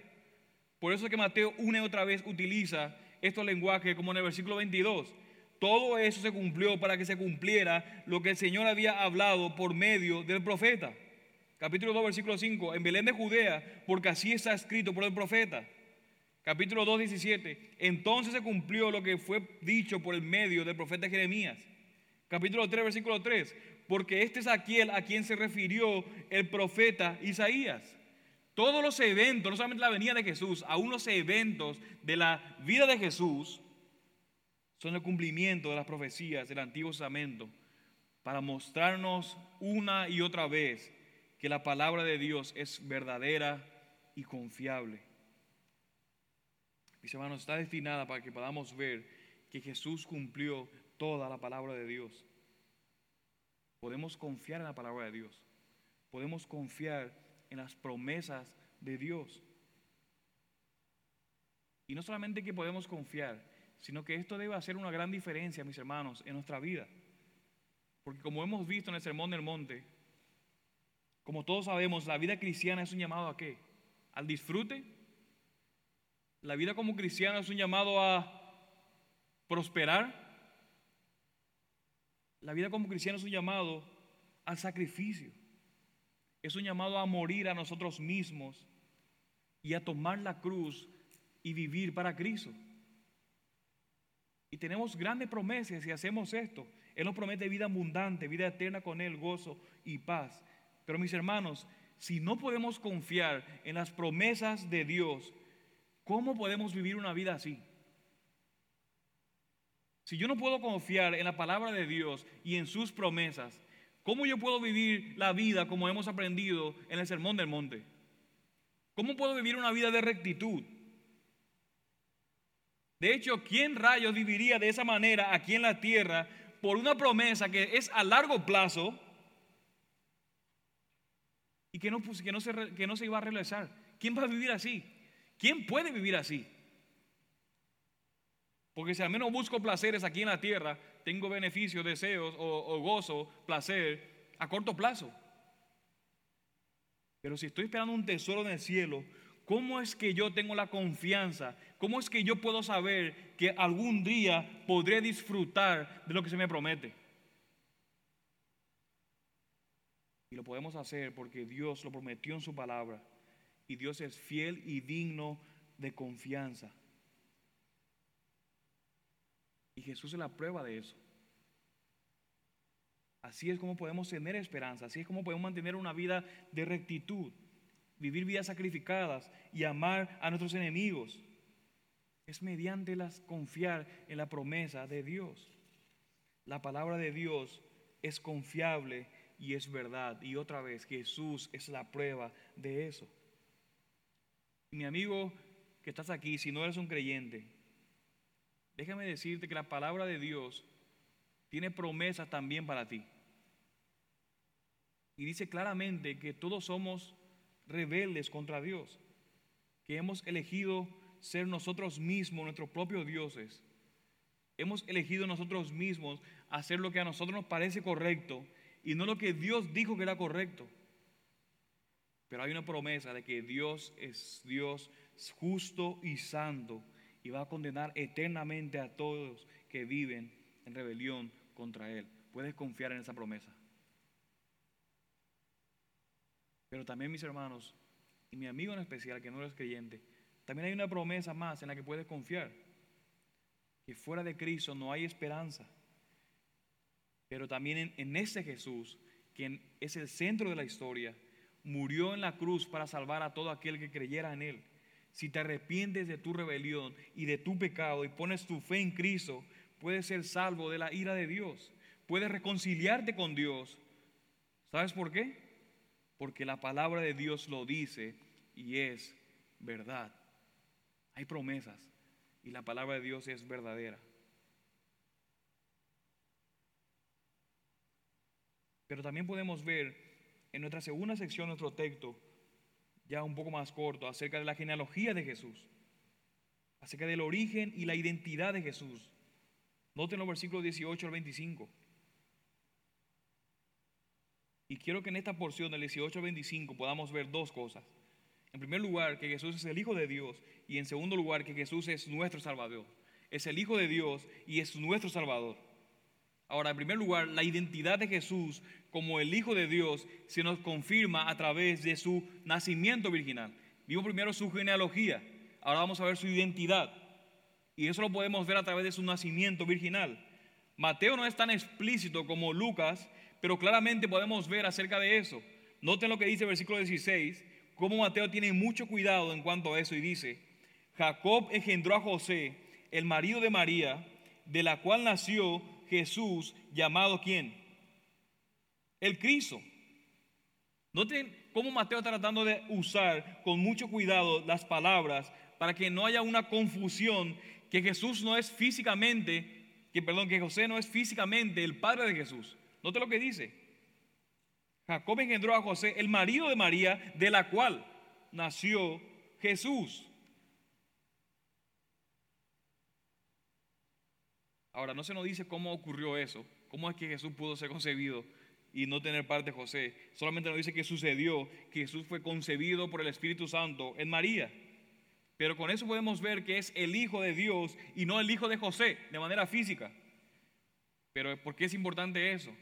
Por eso es que Mateo una y otra vez utiliza estos lenguajes como en el versículo 22. Todo eso se cumplió para que se cumpliera lo que el Señor había hablado por medio del profeta capítulo 2, versículo 5, en Belén de Judea, porque así está escrito por el profeta. Capítulo 2, 17, entonces se cumplió lo que fue dicho por el medio del profeta Jeremías. Capítulo 3, versículo 3, porque este es aquel a quien se refirió el profeta Isaías. Todos los eventos, no solamente la venida de Jesús, aún los eventos de la vida de Jesús, son el cumplimiento de las profecías del Antiguo Testamento para mostrarnos una y otra vez que la palabra de Dios es verdadera y confiable. Mis hermanos, está destinada para que podamos ver que Jesús cumplió toda la palabra de Dios. Podemos confiar en la palabra de Dios. Podemos confiar en las promesas de Dios. Y no solamente que podemos confiar, sino que esto debe hacer una gran diferencia, mis hermanos, en nuestra vida. Porque como hemos visto en el Sermón del Monte, como todos sabemos, la vida cristiana es un llamado a qué? Al disfrute. La vida como cristiano es un llamado a prosperar. La vida como cristiano es un llamado al sacrificio. Es un llamado a morir a nosotros mismos y a tomar la cruz y vivir para Cristo. Y tenemos grandes promesas si hacemos esto. Él nos promete vida abundante, vida eterna con Él, gozo y paz. Pero mis hermanos, si no podemos confiar en las promesas de Dios, ¿cómo podemos vivir una vida así? Si yo no puedo confiar en la palabra de Dios y en sus promesas, ¿cómo yo puedo vivir la vida como hemos aprendido en el Sermón del Monte? ¿Cómo puedo vivir una vida de rectitud? De hecho, ¿quién rayos viviría de esa manera aquí en la tierra por una promesa que es a largo plazo? y que no, se iba a realizar. ¿Quién va a vivir así? ¿Quién puede vivir así? Porque si al menos busco placeres aquí en la tierra, tengo beneficios, deseos o, gozo, placer a corto plazo. Pero si estoy esperando un tesoro en el cielo, ¿cómo es que yo tengo la confianza? ¿Cómo es que yo puedo saber que algún día podré disfrutar de lo que se me promete? Y lo podemos hacer porque Dios lo prometió en su palabra. Y Dios es fiel y digno de confianza. Y Jesús es la prueba de eso. Así es como podemos tener esperanza, así es como podemos mantener una vida de rectitud, vivir vidas sacrificadas y amar a nuestros enemigos. Es mediante las confiar en la promesa de Dios. La palabra de Dios es confiable y es verdad. Y otra vez, Jesús es la prueba de eso. Mi amigo que estás aquí, si no eres un creyente, déjame decirte que la palabra de Dios tiene promesas también para ti. Y dice claramente que todos somos rebeldes contra Dios, que hemos elegido ser nosotros mismos nuestros propios dioses. Hemos elegido nosotros mismos hacer lo que a nosotros nos parece correcto y no lo que Dios dijo que era correcto. Pero hay una promesa de que Dios es Dios justo y santo y va a condenar eternamente a todos que viven en rebelión contra Él. Puedes confiar en esa promesa. Pero también mis hermanos, y mi amigo en especial que no es creyente, también hay una promesa más en la que puedes confiar. Que fuera de Cristo no hay esperanza. Pero también en, ese Jesús, quien es el centro de la historia, murió en la cruz para salvar a todo aquel que creyera en Él. si te arrepientes de tu rebelión y de tu pecado y pones tu fe en Cristo, puedes ser salvo de la ira de Dios. Puedes reconciliarte con Dios. ¿Sabes por qué? Porque la palabra de Dios lo dice y es verdad. Hay promesas y la palabra de Dios es verdadera. Pero también podemos ver en nuestra segunda sección, nuestro texto, ya un poco más corto, acerca de la genealogía de Jesús, acerca del origen y la identidad de Jesús. Noten los versículos 18 al 25. Y quiero que en esta porción del 18 al 25 podamos ver dos cosas. En primer lugar, que Jesús es el Hijo de Dios. Y en segundo lugar, que Jesús es nuestro Salvador. Es el Hijo de Dios y es nuestro Salvador. Ahora, en primer lugar, la identidad de Jesús como el Hijo de Dios se nos confirma a través de su nacimiento virginal. Vimos primero su genealogía, ahora vamos a ver su identidad. Y eso lo podemos ver a través de su nacimiento virginal. Mateo no es tan explícito como Lucas, pero claramente podemos ver acerca de eso. Noten lo que dice el versículo 16, cómo Mateo tiene mucho cuidado en cuanto a eso y dice, Jacob engendró a José, el marido de María, de la cual nació Jesús llamado quién? El Cristo. Noten cómo Mateo está tratando de usar con mucho cuidado las palabras para que no haya una confusión que Jesús no es físicamente, que perdón, que José no es físicamente el padre de Jesús. Note lo que dice. Jacob engendró a José, el marido de María, de la cual nació Jesús. Ahora, no se nos dice cómo ocurrió eso, cómo es que Jesús pudo ser concebido y no tener parte de José. Solamente nos dice que sucedió, que Jesús fue concebido por el Espíritu Santo en María. Pero con eso podemos ver que es el Hijo de Dios y no el Hijo de José, de manera física. Pero ¿por qué es importante eso?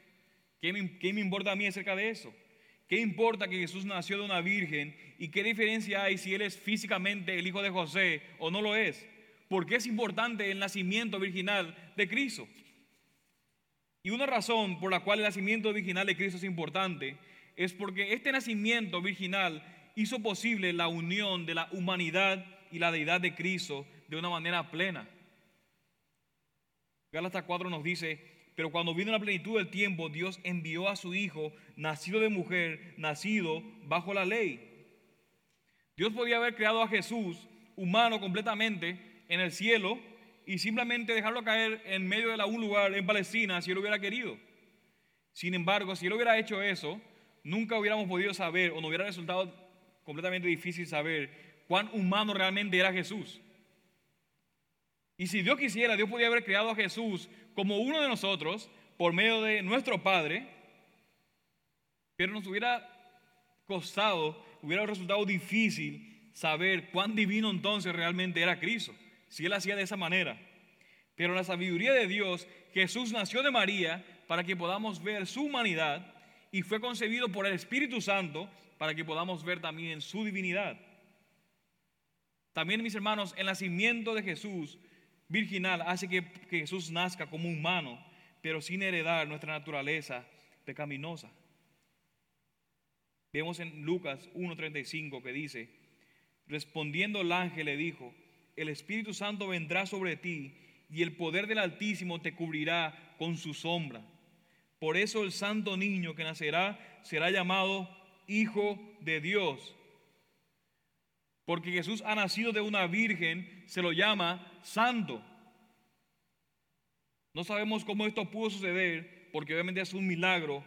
¿Qué me, importa a mí acerca de eso? ¿Qué importa que Jesús nació de una virgen y qué diferencia hay si Él es físicamente el Hijo de José o no lo es? ¿Por qué es importante el nacimiento virginal de Cristo? Y una razón por la cual el nacimiento virginal de Cristo es importante es porque este nacimiento virginal hizo posible la unión de la humanidad y la deidad de Cristo de una manera plena. Gálatas 4 nos dice, pero cuando vino la plenitud del tiempo, Dios envió a su Hijo, nacido de mujer, nacido bajo la ley. Dios podía haber creado a Jesús, humano completamente, en el cielo y simplemente dejarlo caer en medio de un lugar en Palestina si él hubiera querido. Sin embargo, si él hubiera hecho eso, nunca hubiéramos podido saber o nos hubiera resultado completamente difícil saber cuán humano realmente era Jesús. Y si Dios quisiera, Dios podía haber creado a Jesús como uno de nosotros por medio de nuestro Padre, pero nos hubiera costado, hubiera resultado difícil saber cuán divino entonces realmente era Cristo si él hacía de esa manera. Pero la sabiduría de Dios, Jesús nació de María para que podamos ver su humanidad y fue concebido por el Espíritu Santo para que podamos ver también su divinidad. También, mis hermanos, el nacimiento de Jesús virginal hace que, que Jesús nazca como humano, pero sin heredar nuestra naturaleza pecaminosa. Vemos en Lucas 1.35 que dice, respondiendo el ángel le dijo, el Espíritu Santo vendrá sobre ti y el poder del Altísimo te cubrirá con su sombra. Por eso el santo niño que nacerá será llamado Hijo de Dios. Porque Jesús ha nacido de una virgen, se lo llama santo. No sabemos cómo esto pudo suceder, porque obviamente es un milagro,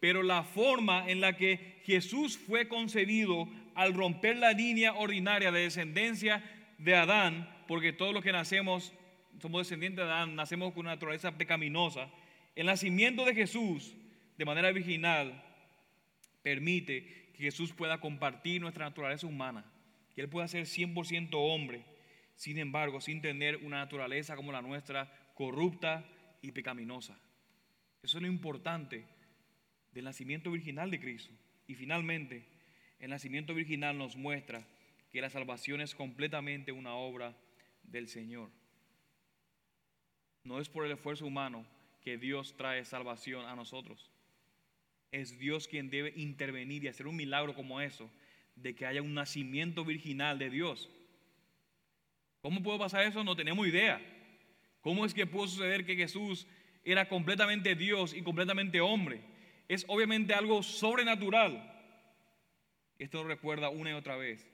pero la forma en la que Jesús fue concebido al romper la línea ordinaria de descendencia de Adán, porque todos los que nacemos, somos descendientes de Adán, nacemos con una naturaleza pecaminosa. El nacimiento de Jesús de manera virginal permite que Jesús pueda compartir nuestra naturaleza humana, que Él pueda ser 100% hombre, sin embargo, sin tener una naturaleza como la nuestra, corrupta y pecaminosa. Eso es lo importante del nacimiento virginal de Cristo. Y finalmente, el nacimiento virginal nos muestra que la salvación es completamente una obra del Señor. No es por el esfuerzo humano que Dios trae salvación a nosotros. Es Dios quien debe intervenir y hacer un milagro como eso, de que haya un nacimiento virginal de Dios. ¿Cómo pudo pasar eso? No tenemos idea. ¿Cómo es que pudo suceder que Jesús era completamente Dios y completamente hombre? Es obviamente algo sobrenatural. Esto nos recuerda una y otra vez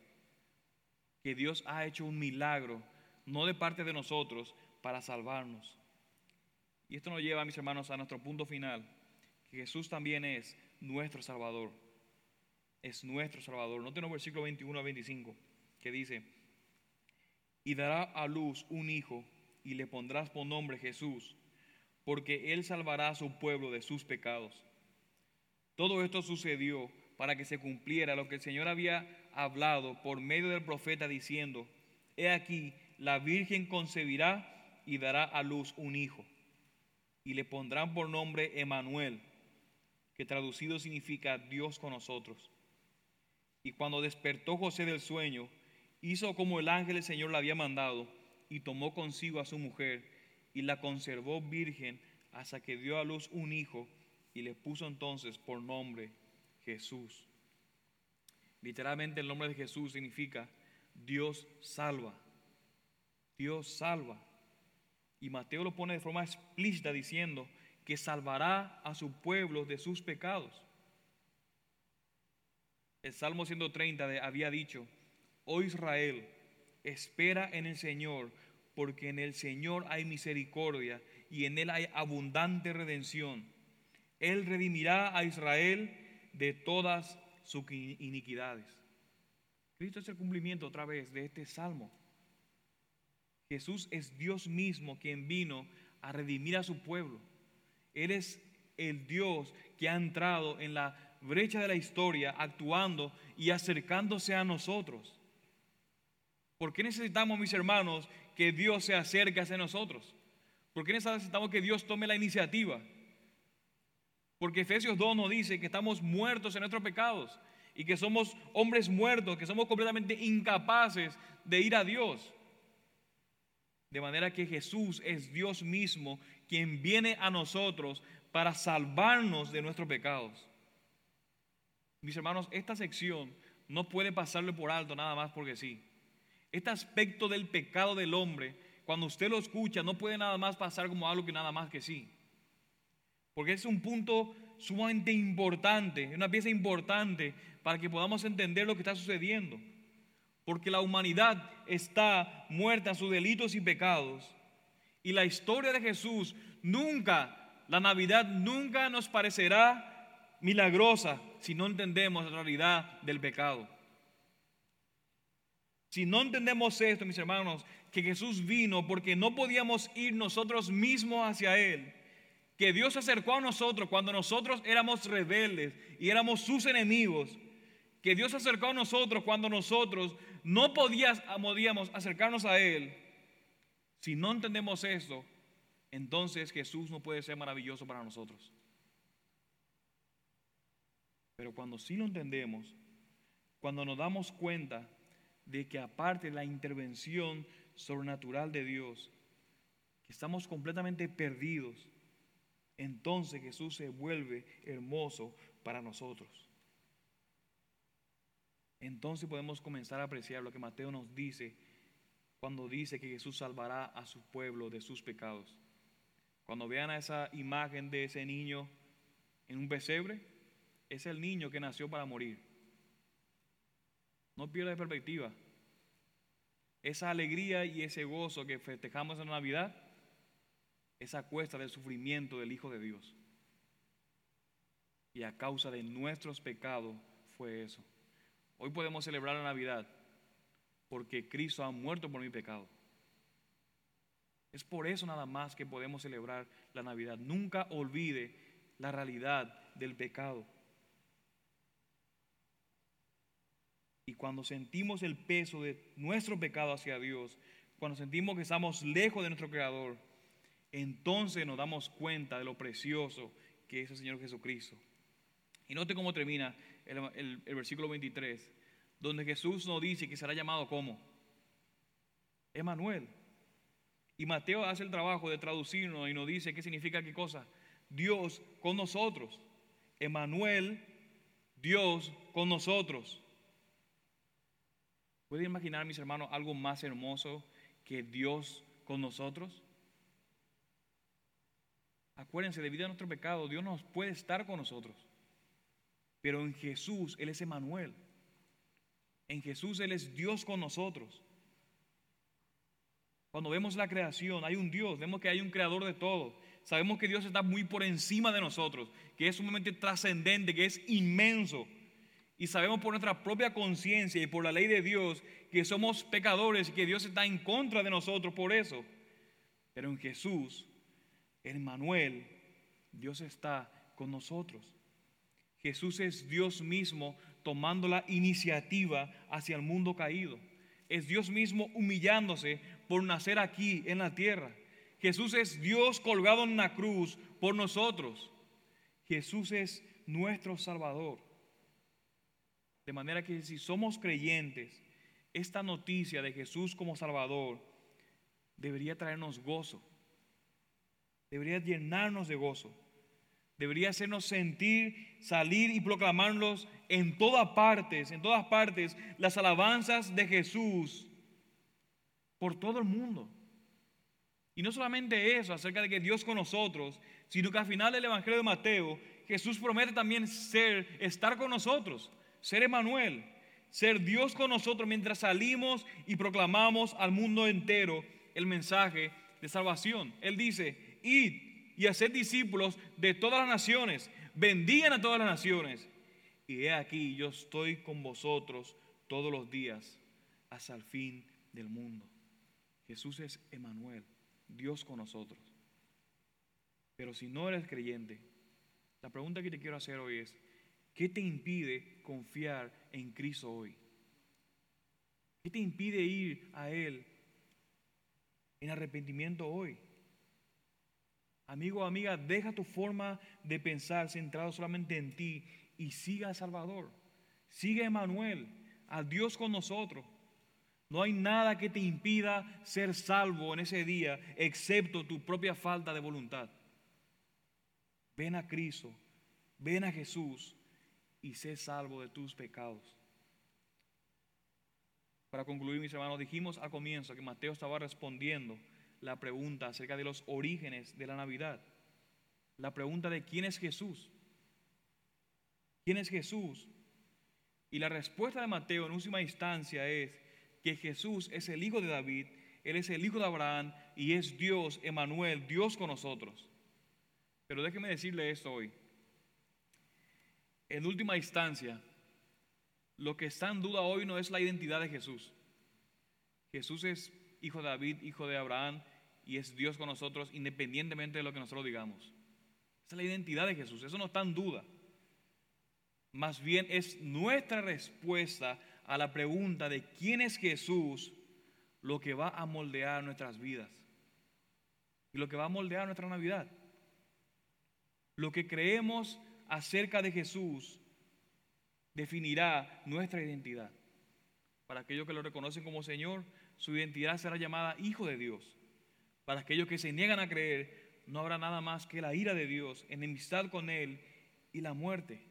que Dios ha hecho un milagro, no de parte de nosotros, para salvarnos. Y esto nos lleva, mis hermanos, a nuestro punto final, Jesús también es nuestro Salvador. Es nuestro Salvador. No tenemos versículo 21 a 25, que dice, y dará a luz un hijo y le pondrás por nombre Jesús, porque él salvará a su pueblo de sus pecados. Todo esto sucedió para que se cumpliera lo que el Señor había hablado por medio del profeta diciendo, he aquí, la Virgen concebirá y dará a luz un hijo, y le pondrán por nombre Emanuel, que traducido significa Dios con nosotros. Y cuando despertó José del sueño, hizo como el ángel del Señor le había mandado, y tomó consigo a su mujer, y la conservó virgen hasta que dio a luz un hijo, y le puso entonces por nombre Jesús. Literalmente el nombre de Jesús significa Dios salva. Dios salva. Y Mateo lo pone de forma explícita diciendo que salvará a su pueblo de sus pecados. El Salmo 130 había dicho, oh Israel, espera en el Señor, porque en el Señor hay misericordia y en Él hay abundante redención. Él redimirá a Israel de todas sus iniquidades. Cristo es el cumplimiento otra vez de este salmo. Jesús es Dios mismo quien vino a redimir a su pueblo. Él es el Dios que ha entrado en la brecha de la historia, actuando y acercándose a nosotros. ¿Por qué necesitamos, mis hermanos, que Dios se acerque hacia nosotros? ¿Por qué necesitamos que Dios tome la iniciativa? Porque Efesios 2 nos dice que estamos muertos en nuestros pecados y que somos hombres muertos, que somos completamente incapaces de ir a Dios. De manera que Jesús es Dios mismo quien viene a nosotros para salvarnos de nuestros pecados. Mis hermanos, esta sección no puede pasarle por alto nada más porque sí. Este aspecto del pecado del hombre, cuando usted lo escucha, no puede nada más pasar como algo que nada más que sí. Porque es un punto sumamente importante, una pieza importante para que podamos entender lo que está sucediendo. Porque la humanidad está muerta en sus delitos y pecados. Y la historia de Jesús nunca, la Navidad nunca nos parecerá milagrosa si no entendemos la realidad del pecado. Si no entendemos esto, mis hermanos, que Jesús vino porque no podíamos ir nosotros mismos hacia Él que Dios se acercó a nosotros cuando nosotros éramos rebeldes y éramos sus enemigos, que Dios se acercó a nosotros cuando nosotros no podíamos acercarnos a Él, si no entendemos eso, entonces Jesús no puede ser maravilloso para nosotros. Pero cuando sí lo entendemos, cuando nos damos cuenta de que aparte de la intervención sobrenatural de Dios, que estamos completamente perdidos, entonces Jesús se vuelve hermoso para nosotros. Entonces podemos comenzar a apreciar lo que Mateo nos dice cuando dice que Jesús salvará a su pueblo de sus pecados. Cuando vean a esa imagen de ese niño en un pesebre, es el niño que nació para morir. No pierda de perspectiva. Esa alegría y ese gozo que festejamos en Navidad esa cuesta del sufrimiento del Hijo de Dios. Y a causa de nuestros pecados fue eso. Hoy podemos celebrar la Navidad porque Cristo ha muerto por mi pecado. Es por eso nada más que podemos celebrar la Navidad. Nunca olvide la realidad del pecado. Y cuando sentimos el peso de nuestro pecado hacia Dios, cuando sentimos que estamos lejos de nuestro Creador, entonces nos damos cuenta de lo precioso que es el Señor Jesucristo. Y note cómo termina el, versículo 23, donde Jesús nos dice que será llamado como Emanuel. Y Mateo hace el trabajo de traducirnos y nos dice qué significa qué cosa. Dios con nosotros. Emanuel, Dios con nosotros. ¿Pueden imaginar, mis hermanos, algo más hermoso que Dios con nosotros? Acuérdense, debido a nuestro pecado, Dios no puede estar con nosotros. Pero en Jesús Él es Emanuel. En Jesús Él es Dios con nosotros. Cuando vemos la creación, hay un Dios, vemos que hay un creador de todo. Sabemos que Dios está muy por encima de nosotros, que es sumamente trascendente, que es inmenso. Y sabemos por nuestra propia conciencia y por la ley de Dios que somos pecadores y que Dios está en contra de nosotros por eso. Pero en Jesús, en Manuel, Dios está con nosotros. Jesús es Dios mismo tomando la iniciativa hacia el mundo caído. Es Dios mismo humillándose por nacer aquí en la tierra. Jesús es Dios colgado en una cruz por nosotros. Jesús es nuestro Salvador. De manera que si somos creyentes, esta noticia de Jesús como Salvador debería traernos gozo, debería llenarnos de gozo debería hacernos sentir, salir y proclamarlos en todas partes, en todas partes, las alabanzas de Jesús por todo el mundo. Y no solamente eso, acerca de que Dios con nosotros, sino que al final del Evangelio de Mateo, Jesús promete también ser, estar con nosotros, ser Emanuel, ser Dios con nosotros mientras salimos y proclamamos al mundo entero el mensaje de salvación. Él dice, id y hacer discípulos de todas las naciones. Bendigan a todas las naciones. Y he aquí, yo estoy con vosotros todos los días hasta el fin del mundo. Jesús es Emanuel, Dios con nosotros. Pero si no eres creyente, la pregunta que te quiero hacer hoy es, ¿qué te impide confiar en Cristo hoy? ¿Qué te impide ir a Él en arrepentimiento hoy? Amigo o amiga, deja tu forma de pensar centrado solamente en ti y siga a Salvador. Sigue a Emanuel, a Dios con nosotros. No hay nada que te impida ser salvo en ese día, excepto tu propia falta de voluntad. Ven a Cristo, ven a Jesús y sé salvo de tus pecados. Para concluir, mis hermanos, dijimos al comienzo que Mateo estaba respondiendo la pregunta acerca de los orígenes de la Navidad. La pregunta de quién es Jesús. ¿Quién es Jesús? Y la respuesta de Mateo en última instancia es que Jesús es el hijo de David, Él es el hijo de Abraham y es Dios, Emanuel, Dios con nosotros. Pero déjeme decirle esto hoy. En última instancia, lo que está en duda hoy no es la identidad de Jesús. Jesús es hijo de David, hijo de Abraham, y es Dios con nosotros independientemente de lo que nosotros digamos. Esa es la identidad de Jesús, eso no está en duda. Más bien es nuestra respuesta a la pregunta de quién es Jesús lo que va a moldear nuestras vidas y lo que va a moldear nuestra Navidad. Lo que creemos acerca de Jesús definirá nuestra identidad. Para aquellos que lo reconocen como Señor, su identidad será llamada Hijo de Dios. Para aquellos que se niegan a creer, no habrá nada más que la ira de Dios, enemistad con Él y la muerte.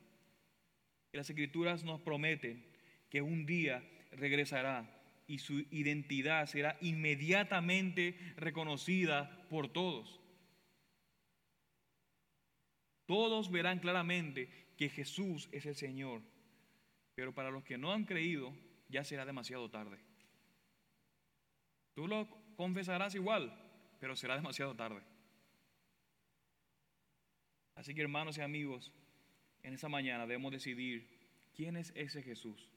Y las escrituras nos prometen que un día regresará y su identidad será inmediatamente reconocida por todos. Todos verán claramente que Jesús es el Señor, pero para los que no han creído ya será demasiado tarde. Tú lo confesarás igual, pero será demasiado tarde. Así que hermanos y amigos, en esta mañana debemos decidir quién es ese Jesús.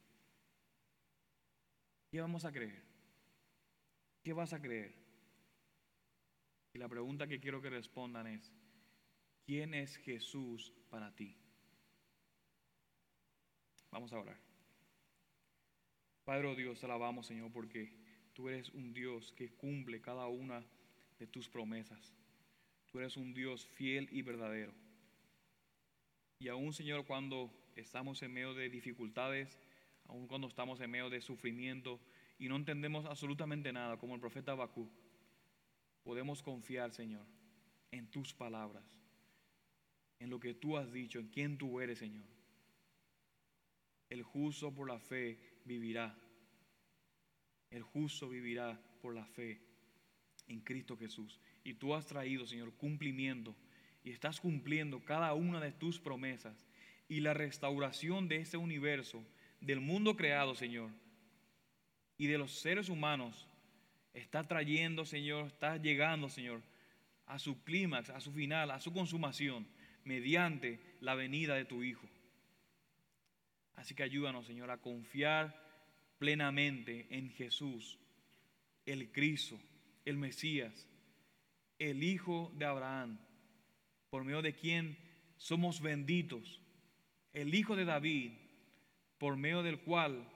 ¿Qué vamos a creer? ¿Qué vas a creer? Y la pregunta que quiero que respondan es, ¿quién es Jesús para ti? Vamos a orar. Padre oh Dios, te alabamos Señor porque tú eres un Dios que cumple cada una de tus promesas. Tú eres un Dios fiel y verdadero. Y aún, Señor, cuando estamos en medio de dificultades, aún cuando estamos en medio de sufrimiento y no entendemos absolutamente nada, como el profeta Bakú, podemos confiar, Señor, en tus palabras, en lo que tú has dicho, en quién tú eres, Señor. El justo por la fe vivirá. El justo vivirá por la fe. en Cristo Jesús. Y tú has traído, Señor, cumplimiento y estás cumpliendo cada una de tus promesas y la restauración de este universo, del mundo creado, Señor, y de los seres humanos, está trayendo, Señor, está llegando, Señor, a su clímax, a su final, a su consumación, mediante la venida de tu Hijo. Así que ayúdanos, Señor, a confiar plenamente en Jesús, el Cristo, el Mesías, el Hijo de Abraham, por medio de quien somos benditos, el Hijo de David, por medio del cual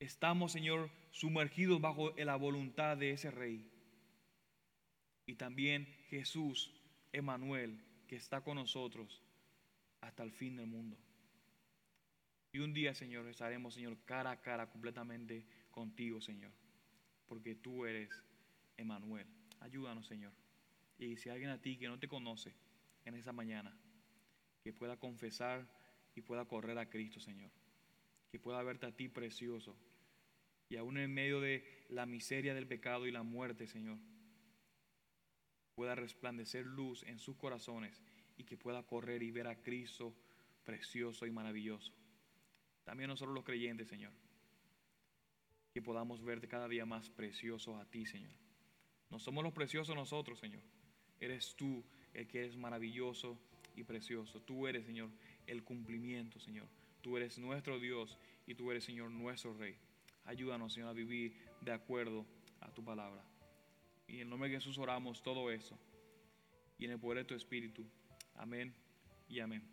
estamos, Señor, sumergidos bajo la voluntad de ese Rey. Y también Jesús, Emanuel, que está con nosotros hasta el fin del mundo. Y un día, Señor, estaremos, Señor, cara a cara completamente contigo, Señor, porque tú eres Emanuel. Ayúdanos, Señor. Y si alguien a ti que no te conoce en esa mañana, que pueda confesar y pueda correr a Cristo, Señor. Que pueda verte a ti precioso. Y aún en medio de la miseria del pecado y la muerte, Señor, pueda resplandecer luz en sus corazones y que pueda correr y ver a Cristo precioso y maravilloso. También nosotros los creyentes, Señor, que podamos verte cada día más preciosos a ti, Señor. No somos los preciosos nosotros, Señor. Eres tú el que es maravilloso y precioso. Tú eres, Señor, el cumplimiento, Señor. Tú eres nuestro Dios y tú eres, Señor, nuestro Rey. Ayúdanos, Señor, a vivir de acuerdo a tu palabra. Y en el nombre de Jesús oramos todo eso. Y en el poder de tu Espíritu. Amén y amén.